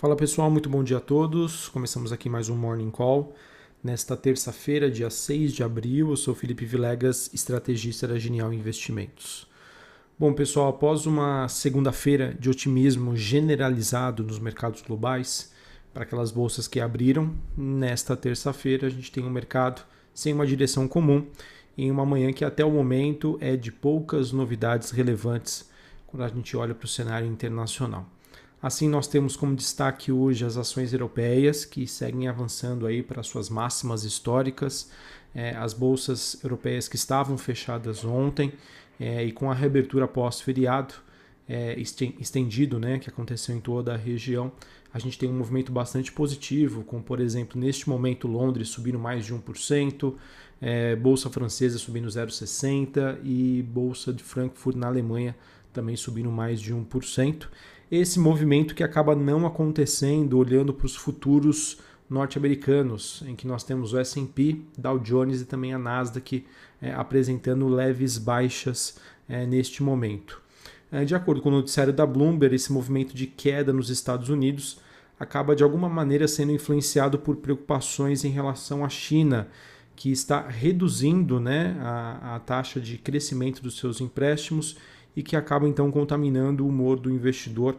Fala pessoal, muito bom dia a todos. Começamos aqui mais um Morning Call. Nesta terça-feira, dia 6 de abril, eu sou Felipe Vilegas, estrategista da Genial Investimentos. Bom, pessoal, após uma segunda-feira de otimismo generalizado nos mercados globais, para aquelas bolsas que abriram, nesta terça-feira a gente tem um mercado sem uma direção comum, em uma manhã que até o momento é de poucas novidades relevantes quando a gente olha para o cenário internacional. Assim, nós temos como destaque hoje as ações europeias, que seguem avançando aí para suas máximas históricas, é, as bolsas europeias que estavam fechadas ontem é, e com a reabertura pós-feriado é, estendido, né, que aconteceu em toda a região, a gente tem um movimento bastante positivo, como por exemplo, neste momento Londres subindo mais de 1%, é, Bolsa Francesa subindo 0,60% e Bolsa de Frankfurt na Alemanha também subindo mais de 1% esse movimento que acaba não acontecendo olhando para os futuros norte-americanos, em que nós temos o S&P, Dow Jones e também a Nasdaq é, apresentando leves baixas é, neste momento. É, de acordo com o noticiário da Bloomberg, esse movimento de queda nos Estados Unidos acaba de alguma maneira sendo influenciado por preocupações em relação à China, que está reduzindo né, a, a taxa de crescimento dos seus empréstimos e que acaba então contaminando o humor do investidor,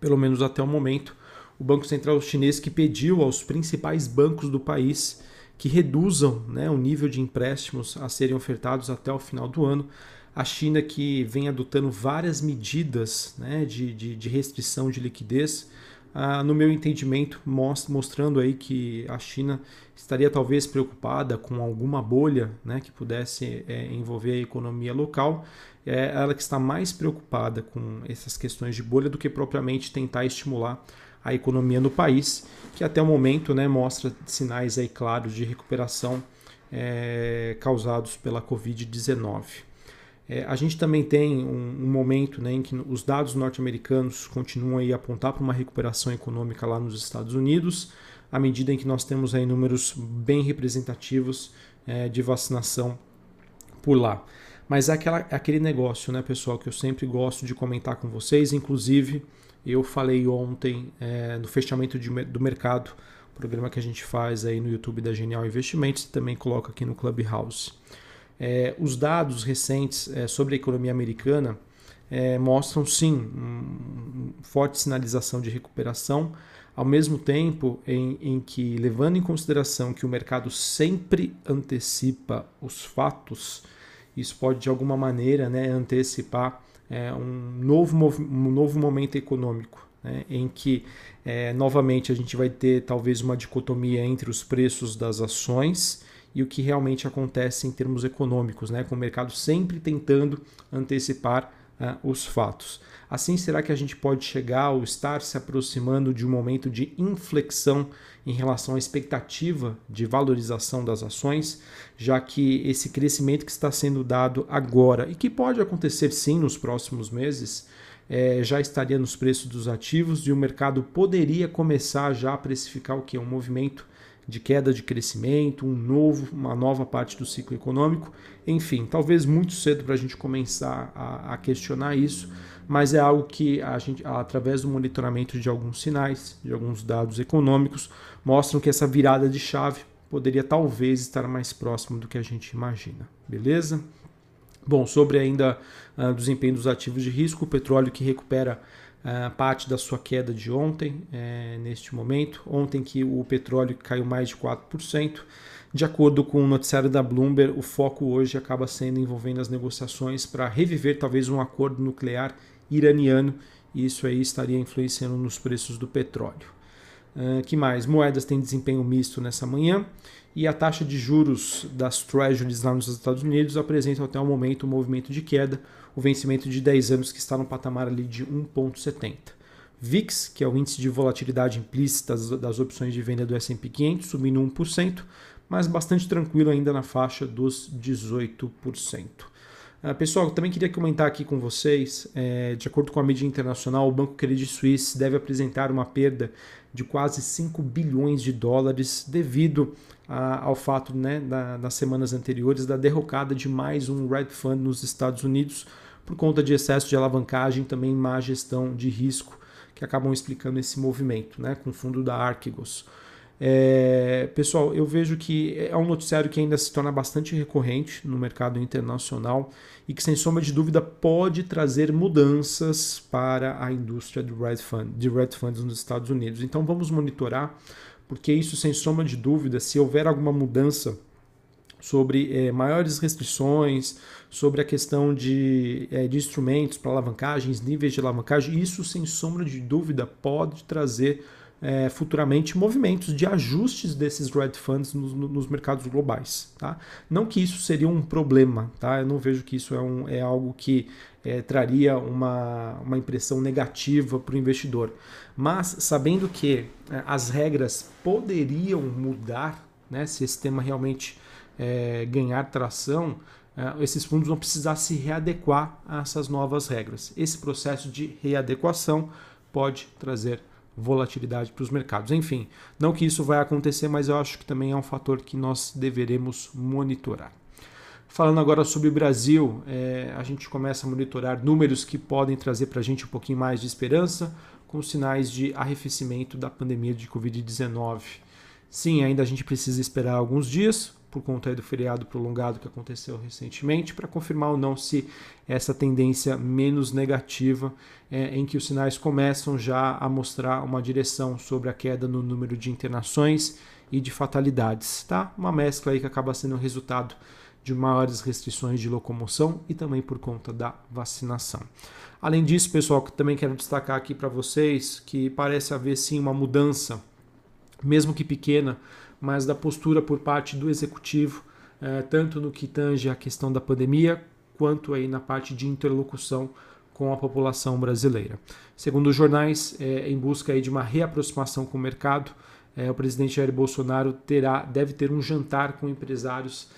pelo menos até o momento. O Banco Central Chinês que pediu aos principais bancos do país que reduzam né, o nível de empréstimos a serem ofertados até o final do ano. A China que vem adotando várias medidas né, de, de, de restrição de liquidez, ah, no meu entendimento, mostrando aí que a China estaria talvez preocupada com alguma bolha né, que pudesse é, envolver a economia local. É ela que está mais preocupada com essas questões de bolha do que propriamente tentar estimular a economia no país, que até o momento né, mostra sinais aí claros de recuperação é, causados pela Covid-19. É, a gente também tem um, um, momento né, em que os dados norte-americanos continuam aí a apontar para uma recuperação econômica lá nos Estados Unidos, à medida em que nós temos aí números bem representativos é, de vacinação por lá. Mas é, aquela, é aquele negócio, né, pessoal, que eu sempre gosto de comentar com vocês. Inclusive, eu falei ontem é, no fechamento de, do mercado, programa que a gente faz aí no YouTube da Genial Investimentos, e também coloca aqui no Clubhouse. É, os dados recentes é, sobre a economia americana é, mostram sim um, forte sinalização de recuperação, ao mesmo tempo em, em, que, levando em consideração que o mercado sempre antecipa os fatos, isso pode de alguma maneira né, antecipar é, um, novo, um novo momento econômico. Né, em que é, novamente a gente vai ter talvez uma dicotomia entre os preços das ações e o que realmente acontece em termos econômicos, né? com o mercado sempre tentando antecipar uh, os fatos. Assim, será que a gente pode chegar ou estar se aproximando de um momento de inflexão em relação à expectativa de valorização das ações, já que esse crescimento que está sendo dado agora e que pode acontecer sim nos próximos meses, é, já estaria nos preços dos ativos e o mercado poderia começar já a precificar o que? Um movimento de queda de crescimento, um novo, uma nova parte do ciclo econômico. Enfim, talvez muito cedo para a gente começar a, a, questionar isso, mas é algo que a gente, através do monitoramento de alguns sinais, de alguns dados econômicos, mostram que essa virada de chave poderia talvez estar mais próximo do que a gente imagina. Beleza? Bom, sobre ainda uh, desempenho dos ativos de risco, o petróleo que recupera uh, parte da sua queda de ontem, é, neste momento. Ontem que o petróleo caiu mais de 4%. De acordo com o noticiário da Bloomberg, o foco hoje acaba sendo envolvendo as negociações para reviver talvez um acordo nuclear iraniano e isso aí estaria influenciando nos preços do petróleo. Que mais? Moedas têm desempenho misto nessa manhã e a taxa de juros das Treasuries lá nos Estados Unidos apresenta até o momento um movimento de queda, o vencimento de 10 anos que está no patamar ali de 1,70. VIX, que é o índice de volatilidade implícita das opções de venda do S&P 500, subindo 1%, mas bastante tranquilo ainda na faixa dos 18%. Uh, pessoal, também queria comentar aqui com vocês, é, de acordo com a mídia internacional, o Banco Credit Suisse deve apresentar uma perda de quase 5 bilhões de dólares devido ao fato, né, nas semanas anteriores, da derrocada de mais um Red Fund nos Estados Unidos por conta de excesso de alavancagem, também má gestão de risco que acabam explicando esse movimento, né, com o fundo da Archegos. É, pessoal, eu vejo que é um noticiário que ainda se torna bastante recorrente no mercado internacional e que, sem sombra de dúvida, pode trazer mudanças para a indústria de Red, Fund, de Red Funds nos Estados Unidos. Então, vamos monitorar, porque isso, sem sombra de dúvida, se houver alguma mudança sobre é, maiores restrições, sobre a questão de, é, de instrumentos para alavancagens, níveis de alavancagem, isso, sem sombra de dúvida, pode trazer é, futuramente movimentos de ajustes desses red funds nos, nos, mercados globais. Tá? Não que isso seria um problema, tá? eu não vejo que isso é, um, é algo que é, traria uma, uma impressão negativa para o investidor. Mas sabendo que é, as regras poderiam mudar, né, se esse tema realmente é, ganhar tração, é, esses fundos vão precisar se readequar a essas novas regras. Esse processo de readequação pode trazer volatilidade para os mercados. Enfim, não que isso vai acontecer, mas eu acho que também é um fator que nós deveremos monitorar. Falando agora sobre o Brasil, é, a gente começa a monitorar números que podem trazer para a gente um pouquinho mais de esperança, com sinais de arrefecimento da pandemia de Covid-19. Sim, ainda a gente precisa esperar alguns dias, por conta do feriado prolongado que aconteceu recentemente, para confirmar ou não se essa tendência menos negativa, é, em que os sinais começam já a mostrar uma direção sobre a queda no número de internações e de fatalidades. Tá? Uma mescla aí que acaba sendo resultado de maiores restrições de locomoção e também por conta da vacinação. Além disso, pessoal, também quero destacar aqui para vocês que parece haver sim uma mudança, mesmo que pequena, mas da postura por parte do executivo, eh, tanto no que tange a questão da pandemia, quanto aí na parte de interlocução com a população brasileira. Segundo os jornais, eh, em busca aí de uma reaproximação com o mercado, eh, o presidente Jair Bolsonaro terá, deve ter um jantar com empresários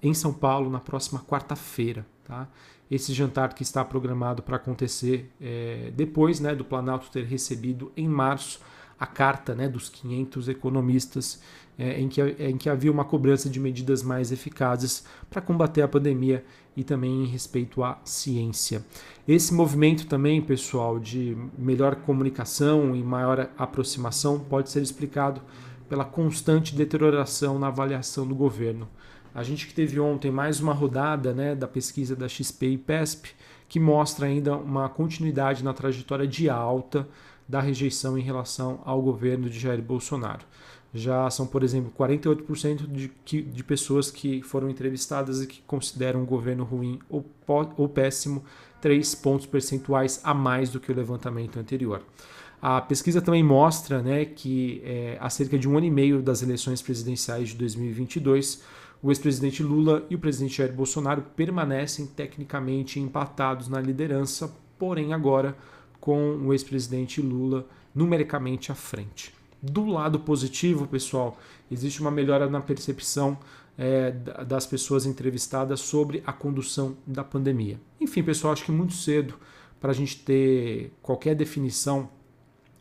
em São Paulo na próxima quarta-feira. Tá? Esse jantar que está programado para acontecer depois né, do Planalto ter recebido em março a carta né, dos 500 economistas, é, em, que, em que havia uma cobrança de medidas mais eficazes para combater a pandemia e também em respeito à ciência. Esse movimento também, pessoal, de melhor comunicação e maior aproximação pode ser explicado pela constante deterioração na avaliação do governo. A gente que teve ontem mais uma rodada né, da pesquisa da XP e PESP, que mostra ainda uma continuidade na trajetória de alta da rejeição em relação ao governo de Jair Bolsonaro. Já são, por exemplo, 48% de, de pessoas que foram entrevistadas e que consideram o governo ruim ou, ou péssimo, 3 pontos percentuais a mais do que o levantamento anterior. A pesquisa também mostra né, que é, há cerca de um ano e meio das eleições presidenciais de 2022, o ex-presidente Lula e o presidente Jair Bolsonaro permanecem tecnicamente empatados na liderança, porém agora com o ex-presidente Lula numericamente à frente. Do lado positivo, pessoal, existe uma melhora na percepção é, das pessoas entrevistadas sobre a condução da pandemia. Enfim, pessoal, acho que muito cedo para a gente ter qualquer definição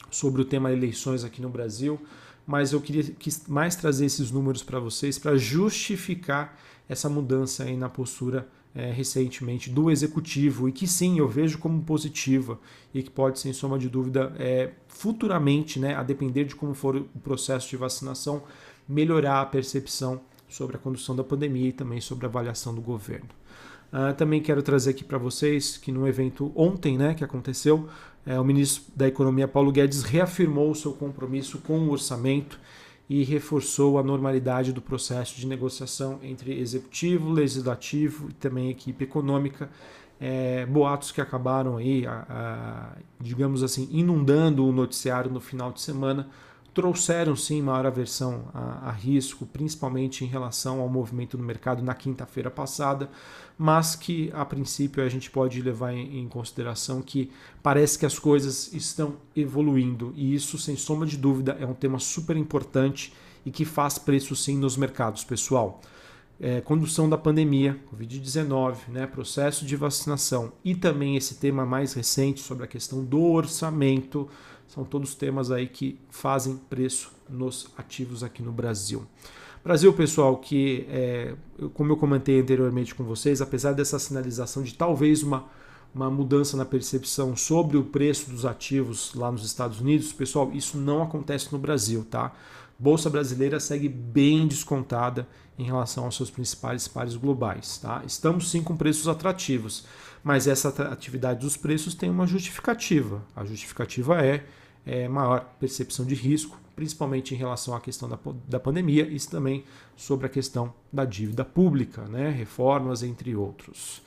sobre o tema eleições aqui no Brasil, mas eu queria mais trazer esses números para vocês para justificar essa mudança aí na postura é, recentemente do executivo e que sim eu vejo como positiva e que pode, sem soma de dúvida, é, futuramente, né, a depender de como for o processo de vacinação, melhorar a percepção sobre a condução da pandemia e também sobre a avaliação do governo. Uh, também quero trazer aqui para vocês que no evento ontem, né, que aconteceu, é, o ministro da Economia Paulo Guedes reafirmou o seu compromisso com o orçamento e reforçou a normalidade do processo de negociação entre executivo, legislativo e também equipe econômica. É, boatos que acabaram aí, a, a, digamos assim, inundando o noticiário no final de semana, trouxeram sim maior aversão a, a risco, principalmente em relação ao movimento no mercado na quinta-feira passada, mas que a princípio a gente pode levar em, em, consideração que parece que as coisas estão evoluindo e isso, sem sombra de dúvida, é um tema super importante e que faz preço sim nos mercados, pessoal. É, condução da pandemia, Covid-19, né, processo de vacinação e também esse tema mais recente sobre a questão do orçamento, são todos temas aí que fazem preço nos ativos aqui no Brasil. Brasil, pessoal, que é, como eu comentei anteriormente com vocês, apesar dessa sinalização de talvez uma, uma mudança na percepção sobre o preço dos ativos lá nos Estados Unidos, pessoal, isso não acontece no Brasil, tá? Bolsa brasileira segue bem descontada em relação aos seus principais pares globais, tá? Estamos sim com preços atrativos, mas essa atratividade dos preços tem uma justificativa. A justificativa é, é maior percepção de risco, principalmente em relação à questão da, da pandemia e também sobre a questão da dívida pública, né? reformas, entre outros.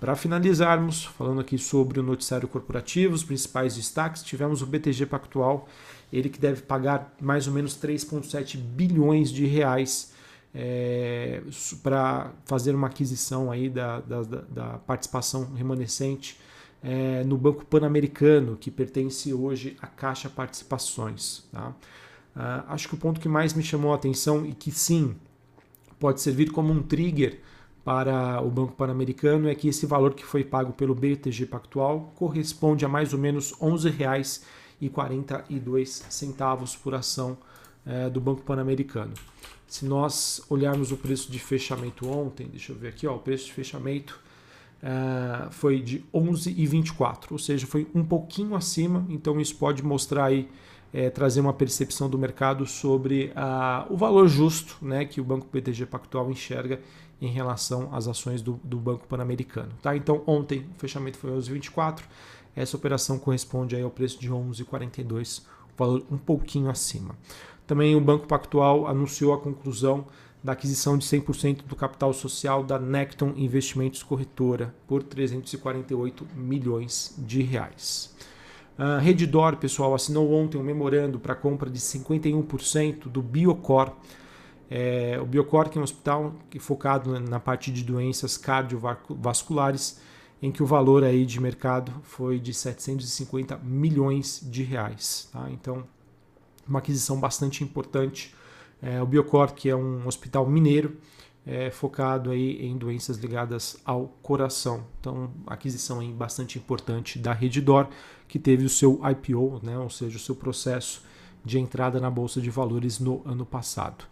Para finalizarmos, falando aqui sobre o noticiário corporativo, os principais destaques, tivemos o BTG Pactual, ele que deve pagar mais ou menos 3,7 bilhões de reais é, para fazer uma aquisição aí da, da, da participação remanescente é, no Banco Pan-Americano, que pertence hoje à Caixa Participações. Tá? Uh, acho que o ponto que mais me chamou a atenção e que sim pode servir como um trigger para o Banco Pan-Americano é que esse valor que foi pago pelo BTG Pactual corresponde a mais ou menos R$ 11,42 por ação é, do Banco Pan-Americano. Se nós olharmos o preço de fechamento ontem, deixa eu ver aqui, ó, o preço de fechamento é, foi de 11,24, ou seja, foi um pouquinho acima, então isso pode mostrar aí é, trazer uma percepção do mercado sobre a, o valor justo né, que o Banco BTG Pactual enxerga em relação às ações do, do Banco Pan-Americano. Tá? Então, ontem o fechamento foi 11,24. Essa operação corresponde aí ao preço de 11,42, valor um pouquinho acima. Também o Banco Pactual anunciou a conclusão da aquisição de 100% do capital social da Necton Investimentos Corretora por 348 milhões de reais. A Redditor, pessoal, assinou ontem um memorando para compra de 51% do Biocor. É, o Biocor que é um hospital é focado na parte de doenças cardiovasculares, em que o valor aí de mercado foi de 750 milhões de reais. Tá? Então, uma aquisição bastante importante. É, o Biocor, que é um hospital mineiro, é, focado aí em doenças ligadas ao coração. Então, aquisição aí bastante importante da Redditor, que teve o seu IPO, né, ou seja, o seu processo de entrada na bolsa de valores no ano passado.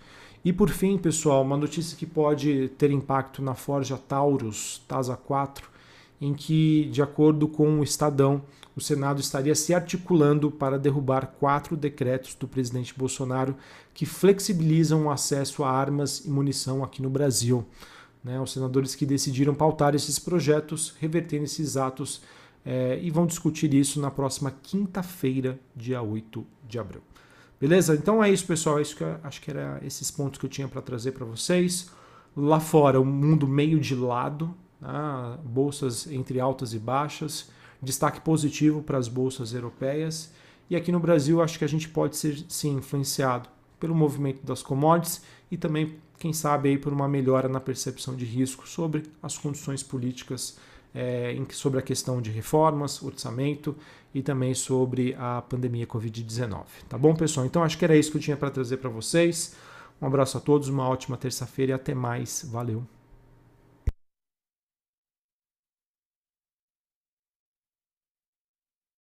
E por fim, pessoal, uma notícia que pode ter impacto na Forja Taurus TASA 4, em que, de acordo com o Estadão, o Senado estaria se articulando para derrubar quatro decretos do presidente Bolsonaro que flexibilizam o acesso a armas e munição aqui no Brasil. Né, os senadores que decidiram pautar esses projetos, revertendo esses atos é, e vão discutir isso na próxima quinta-feira, dia 8 de abril. Beleza? Então é isso, pessoal. É isso que eu, acho que era esses pontos que eu tinha para trazer para vocês. Lá fora, o mundo meio de lado, né, bolsas entre altas e baixas destaque positivo para as bolsas europeias. E aqui no Brasil, acho que a gente pode ser sim influenciado pelo movimento das commodities e também, quem sabe, aí, por uma melhora na percepção de risco sobre as condições políticas, é, sobre a questão de reformas, orçamento e também sobre a pandemia Covid-19. Tá bom, pessoal? Então, acho que era isso que eu tinha para trazer para vocês. Um abraço a todos, uma ótima terça-feira e até mais. Valeu!